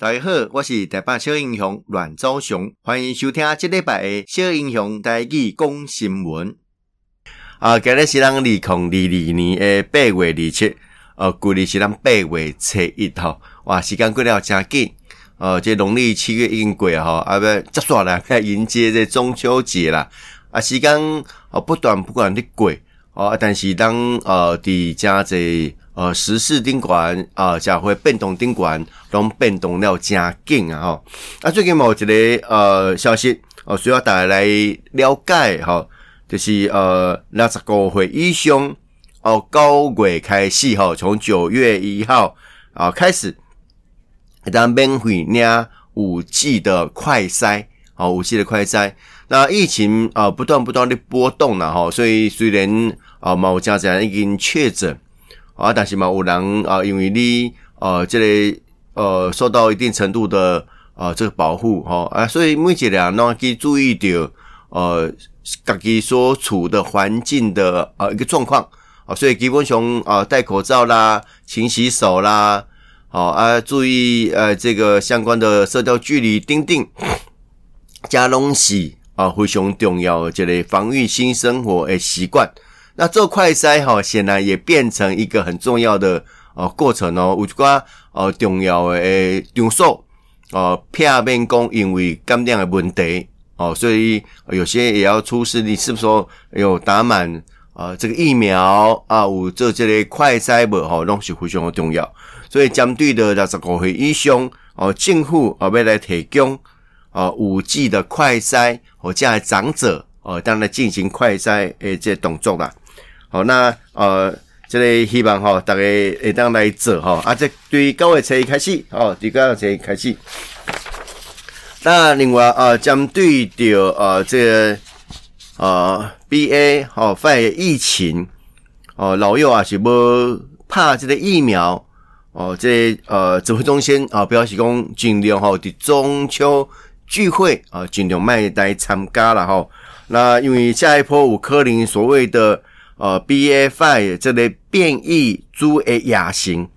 大家好，我是台北小英雄阮昭雄，欢迎收听这礼拜的小英雄台语讲新闻。啊，今日是咱二零二二年的八月二七，呃，旧历是咱八月初一号。哇，时间过了真紧，呃，这农历七月已经过吼，啊不，接下来要迎接这中秋节啦。啊，时间哦不断不断的过，哦，但是当呃伫加这。呃，时事顶管啊，才会变动顶管，拢变动了真紧啊！吼，啊，最近某一个呃消息，哦，需要大家来了解哈，就是呃，六十五岁以上哦，九月开始哈，从九月一号啊开始，当免费领五 G 的快筛，哦，五 G 的快筛，那疫情啊不断不断的波动了哈，所以虽然啊某家长已经确诊。啊，但是嘛，有人啊，因为你呃，这个呃，受到一定程度的呃这个保护哈啊，所以每一个人都可以注意到呃，自己所处的环境的呃一个状况啊，所以基本上啊，戴口罩啦，勤洗手啦，好啊，注意呃这个相关的社交距离，丁丁加东西啊，非常重要这个防御新生活的习惯。那做快筛哈，显然也变成一个很重要的呃过程哦。有一寡呃重要的场所呃，避免讲因为感染的问题哦，所以有些也要出示你是不是说有打满呃这个疫苗啊？有做这个快筛无吼，拢是非常的重要。所以针对的六十五岁以上哦，政府哦要来提供哦五 G 的快筛，或者长者哦，当然进行快筛诶这动作啦。好，那呃，这里、个、希望哈，大家会当来做哈，啊，这对九月初开始，哦，对九月初开始。那另外啊，针对着呃这个呃 BA 哦，发现疫情哦，老幼啊是要怕这个疫苗哦，这个、呃指挥中心啊表示讲尽量吼伫中秋聚会啊尽量卖来参加了哈。那因为下一波有可能所谓的。呃，BA.5 这类变异株的亚型，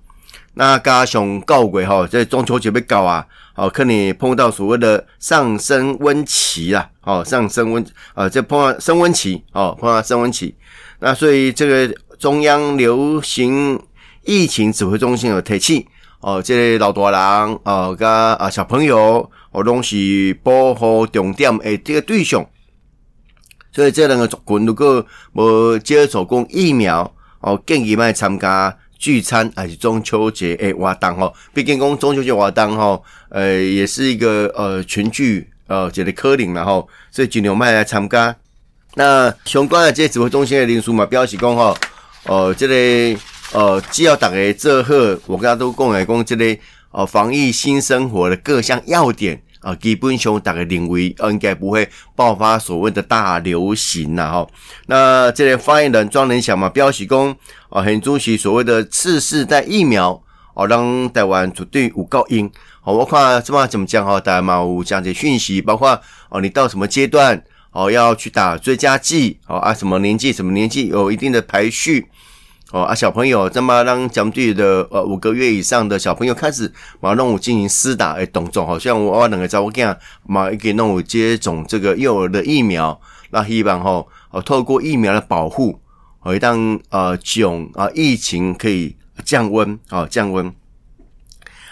那加上高轨哈，这中秋节要到啊，哦，可能碰到所谓的上升温期啦，哦，上升温，呃，这碰到升温期，哦，碰到升温期，那所以这个中央流行疫情指挥中心有提醒，哦，这个老大人，哦，加啊小朋友，哦，拢是保护重点诶，这个对象。所以这两个族群如果无接种过疫苗，哦，建议卖参加聚餐还是中秋节诶活动吼。毕竟讲中秋节活动吼，呃，也是一个呃群聚呃这个可能然后，所以尽量卖来参加。那相关的这指挥中心的人士嘛，表示讲吼，呃，这个呃，只要大家做好，我刚刚都讲来讲这个呃防疫新生活的各项要点。啊，基本上大家认为应该不会爆发所谓的大流行呐，哈。那这个发言人庄人祥嘛，表示讲，啊，很重视所谓的次世代疫苗，哦，让台湾绝对有够用。好，我看这么怎么讲哈，大家嘛有讲解讯息，包括哦，你到什么阶段哦要去打追加剂，哦啊，什么年纪什么年纪有一定的排序。哦啊，小朋友，那么让讲对的呃五个月以上的小朋友开始马上我进行施打诶动作，好像我两个在我讲马上给弄我接种这个幼儿的疫苗，那希望吼哦透过疫苗的保护，哦让呃囧啊疫情可以降温啊降温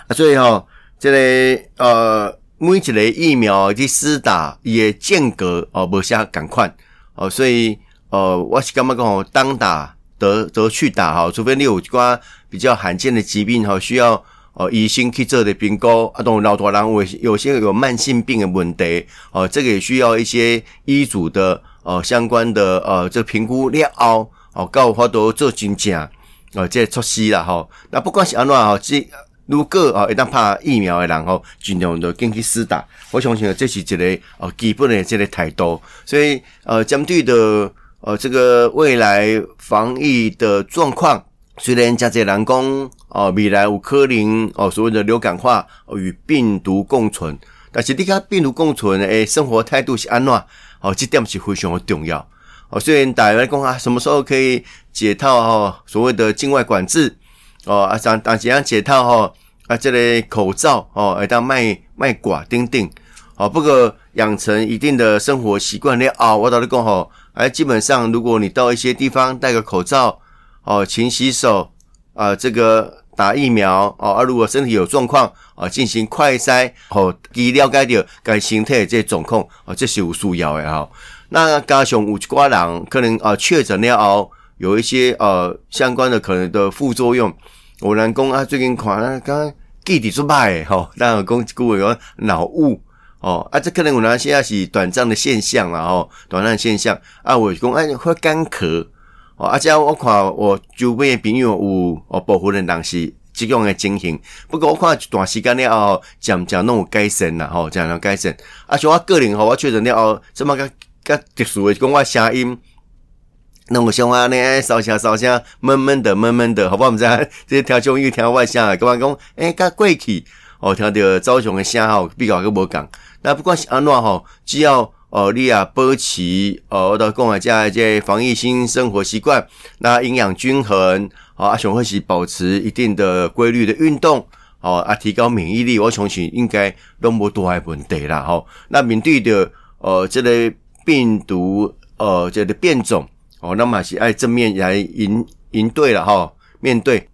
啊，所以哈这个呃每一个疫苗的施打也间隔哦不下赶快哦，所以呃我是感觉讲当打。得得去打哈，除非你有一寡比较罕见的疾病哈，需要呃医生去做的评估啊，当老多人有有些有慢性病的问题哦，这个也需要一些医嘱的呃相关的呃这评估了后哦，够法度做真正呃这措施啦哈。那不管是安怎哈，这如果啊一旦怕疫苗的人吼，尽量都进去施打。我相信这是一个呃基本的这个态度，所以呃针对的。呃，这个未来防疫的状况，虽然加这人讲，哦，未来有可能哦，所谓的流感化与病毒共存，但是你看病毒共存诶，生活态度是安怎？哦，这点是非常的重要。哦，虽然大家来讲啊，什么时候可以解套哦？所谓的境外管制，哦啊，当当怎样解套哈？啊，这个口罩哦，会当卖卖寡钉钉，好，不过养成一定的生活习惯了啊，我到底讲好，哎，基本上如果你到一些地方戴个口罩，哦，勤洗手，啊，这个打疫苗，哦，啊，如果身体有状况，啊，进行快筛，哦，以了解到该身体这状况，哦，这是有需要的哈。那加上有一挂人可能啊确诊了后，有一些呃相关的可能的副作用。有人讲啊，最近看啊，刚记忆出歹吼，当然讲顾有脑雾哦，啊，这可能有人现在是短暂的现象啦吼，短暂现象啊，我讲哎会干咳哦，啊，这样我看我周边的朋友有哦保护的人是这种的情形，不过我看一段时间了后，渐渐拢有改善啦吼，渐渐改善。啊，像我个人吼，我确诊了后，这么个个特殊的讲我声音。那我想话呢，烧声烧声，闷闷的闷闷的，好不好？我们在这些听众又听外声，干嘛讲？诶，较过去哦，听到周雄的声吼，比较个无共。那不管是安怎吼，只要哦，你啊保持哦，我都讲啊，这这防疫新生活习惯，那营养均衡，哦，啊，上会是保持一定的规律的运动，哦，啊，提高免疫力，我相信应该都无多大问题啦，吼。那面对的呃，这个病毒呃，这个变种。哦，那么是爱正面来应应对了哈，面对，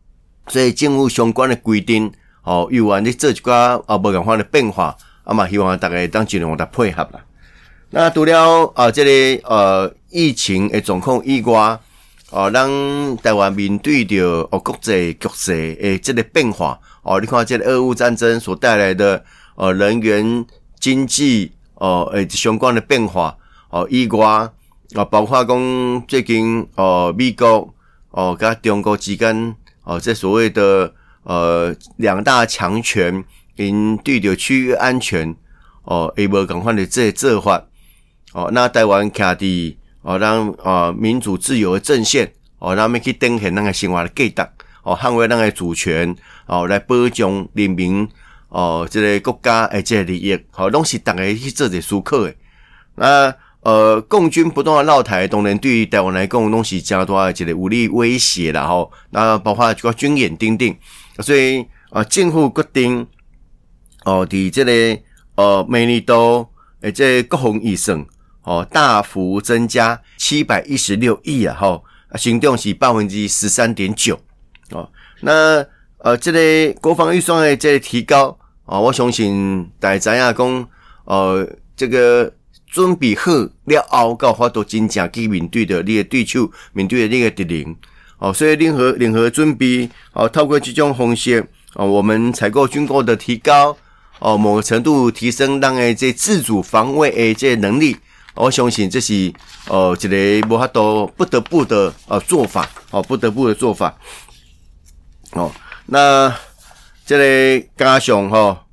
所以政府相关的规定，哦，有啊你这几个啊，无共款的变化，啊嘛，希望大家当尽量的配合啦。那除了啊，这、个、呃疫情的状况以外，哦，让台湾面对着哦国际局势诶这个变化，哦，你看这个俄乌战争所带来的呃人员、经济哦诶相关的变化，哦以外。啊，包括讲最近哦，美国哦，跟中国之间哦，这所谓的呃两大强权因对着区域安全哦，也无共款的这做法哦，那台湾徛伫哦，让啊民主自由的阵线哦，咱们去贡献咱个生活的价值哦，捍卫咱个主权哦，来保障人民哦，这个国家诶，这个利益哦，拢是大家去做者思考诶，那。呃，共军不断的绕台，当然对于台湾来讲，拢是加大一个武力威胁啦吼。那包括这个军演等等，所以啊，政府决定哦，伫这个呃，每年都诶，这国防预算哦，大幅增加七百一十六亿啊，吼，行动是百分之十三点九哦。那呃，这个国防预算的这个提高哦，我相信大家知影讲，呃，这个。准备好了后，到法度真正去面对的你的对手，面对的你的敌人，哦，所以联合联合准备，哦，透过这种方式，哦，我们采购军购的提高，哦，某个程度提升咱的这自主防卫的这能力，我相信这是，哦，一个无法度不得不的呃做法，哦，不得不的做法，哦，那这个加上哈，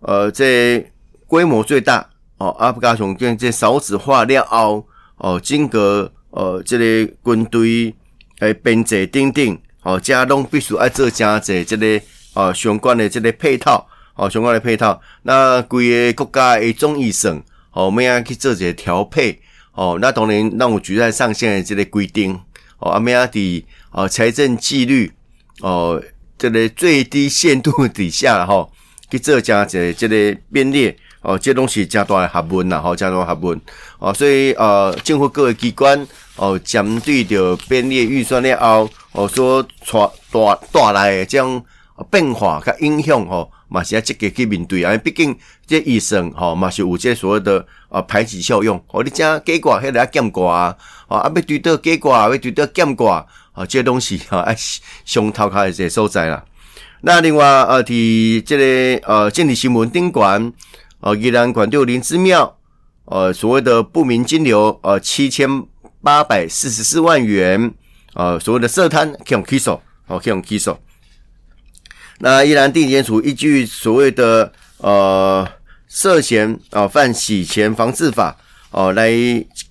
呃，这规模最大。哦，阿不加上跟这少子化了后，哦，整个呃，这个军队诶编制等等，哦，加拢必须爱做加济这个呃相关的这个配套，哦，相关的配套。那规个国家的总预算，哦，咩样去做一个调配？哦，那当然让我举在上限的这个规定，哦，阿咩样的哦财政纪律，哦，这个最低限度底下哈，去做加济这个编列。哦，这东西加大的学问呐，吼，加大学问哦，所以呃，政府各个机关哦，针对着编列预算了后，哦，所带带带来的这样变化甲影响吼，嘛是要积极去面对啊。毕竟这医生吼嘛是有这所谓的啊排挤效用。哦，你讲加挂迄个减挂啊，啊，要对到加挂，要对到减挂啊，这东西哈，哎，上头卡的这所在啦。那另外呃，伫这个呃，政治新闻顶管。呃，宜兰管六林之庙，呃，所谓的不明金流，呃，七千八百四十四万元，呃，所谓的涉贪，可以起诉，哦，可以起诉。那宜兰地检署依据所谓的呃涉嫌啊、呃、犯洗钱防治法，哦、呃，来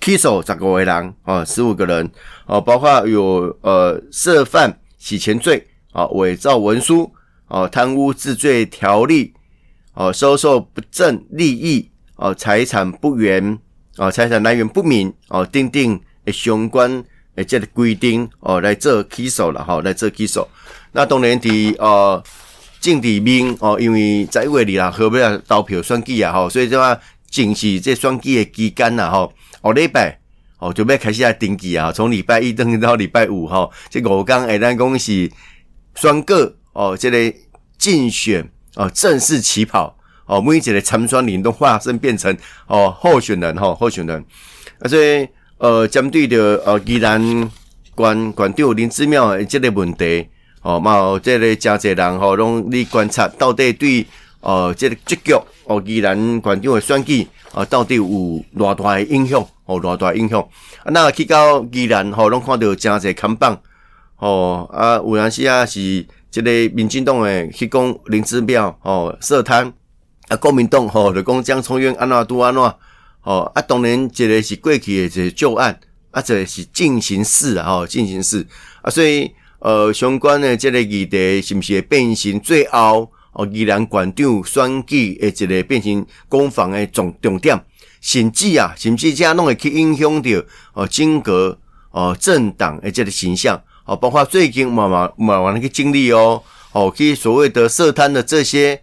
起诉十五个人，啊，十五个人，哦、呃，包括有呃涉犯洗钱罪，啊、呃，伪造文书，哦、呃，贪污治罪条例。哦，收受不正利益，哦，财产不原，哦，财产来源不明，哦，订定诶相关诶这个规定，哦，来做起手了哈，来做起手。那当然的，呃，政治面哦，因为十一月二啦，后尾啊投票选举啊，吼，所以就话正是这选举的期间呐，吼，哦礼拜哦就要开始来登记啊，从礼拜一登记到礼拜五，吼，这五天诶，咱讲是选举哦，这个竞选哦正式起跑哦，每一个参选人都化身变成哦候选人吼，候选人，啊，所以呃，针对着呃，宜兰县县长林志妙诶，这个问题。哦，嘛，有这个真侪人吼，拢你观察到底对哦，这个结局哦，宜兰县长的选举哦，到底有偌大的影响？哦，偌大影响？啊，那去到宜兰吼，拢看到真侪看板哦，啊，有阵时啊是这个民进党诶去讲林志妙哦，设摊啊，国民党吼就讲江聪渊安怎拄安怎哦，啊，当然这个是过去诶一个旧案，啊，这个是进行式啊，吼，进行式啊，所以。呃，相关的这个议题是不是会变成最后哦，宜兰县长选举的一个变成攻防的重重点，甚至啊，甚至这样弄会去影响到哦，整个哦政党的这个形象哦，包括最近嘛嘛嘛往那个经历哦，哦，去所谓的设摊的这些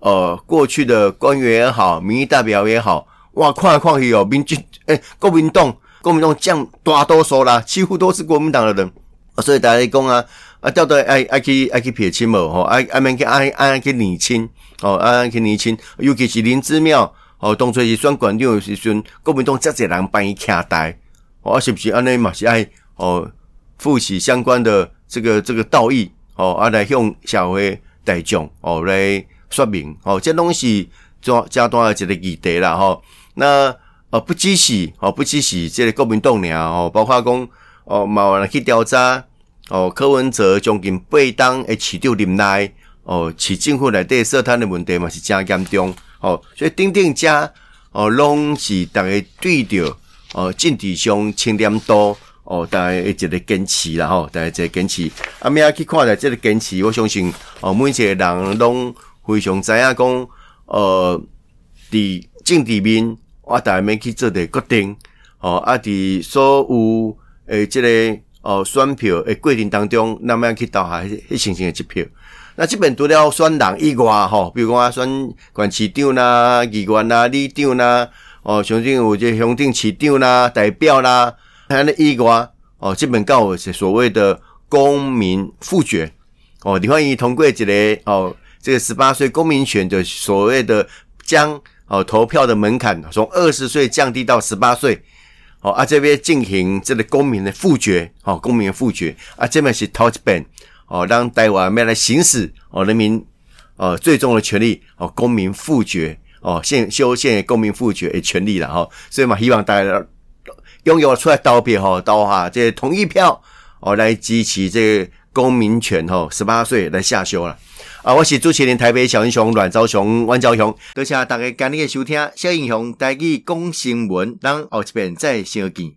呃过去的官员也好，民意代表也好，哇，看来看去哦，民进诶，国民党国民党占大多数啦，几乎都是国民党的人。所以大家讲啊，啊，调到爱爱去爱去撇清无吼，爱爱免去爱爱去厘清哦，爱去厘清，尤其是林志妙哦，当初是选县长时阵，国民党遮侪人帮伊徛台，哦，是不是安尼嘛？是爱哦，负起相关的这个这个道义哦，啊来向社会大众哦来说明哦，这东西做加大一个议题啦吼。那哦不只是哦不只是这个国民党尔哦，包括讲哦，嘛来去调查。哦，柯文哲将近八当诶市长任内，哦，市政府内底设摊的问题嘛是真严重，哦，所以顶顶家哦，拢是大家对着哦政治上清廉度哦，大家一个坚持啦吼，大家一个坚持。啊，咩去看待这个坚持？我相信哦，每一个人拢非常知影讲，呃，伫政治面，我逐个要去做的决定，哦，啊，伫所有诶，这个。哦，选票诶过程当中，那么样去投下迄迄星星的支票。那这边除了选人以外，吼，比如讲啊，选县市长啦、议员啦、里长啦，哦，甚至有这乡镇市长啦、代表啦，还有以外，哦，这边告是所谓的公民复决。哦，你欢迎通过一个哦，这个十八岁公民权的所谓的将哦投票的门槛从二十岁降低到十八岁。哦，啊，这边进行这个公民的复决，哦，公民的复决，啊，这边是头一遍，哦，让台湾要来行使哦人民呃最终的权利，哦，公民复决，哦，现修宪公民复决的权利了哈、哦，所以嘛，希望大家拥有出来投票哈，投下这同意票，哦，来支持这个公民权，吼，十八岁来下修了。啊，我是主持人台北小英雄阮昭雄、阮昭雄，多谢大家今日的收听。小英雄带去讲新闻，咱后一遍再相见。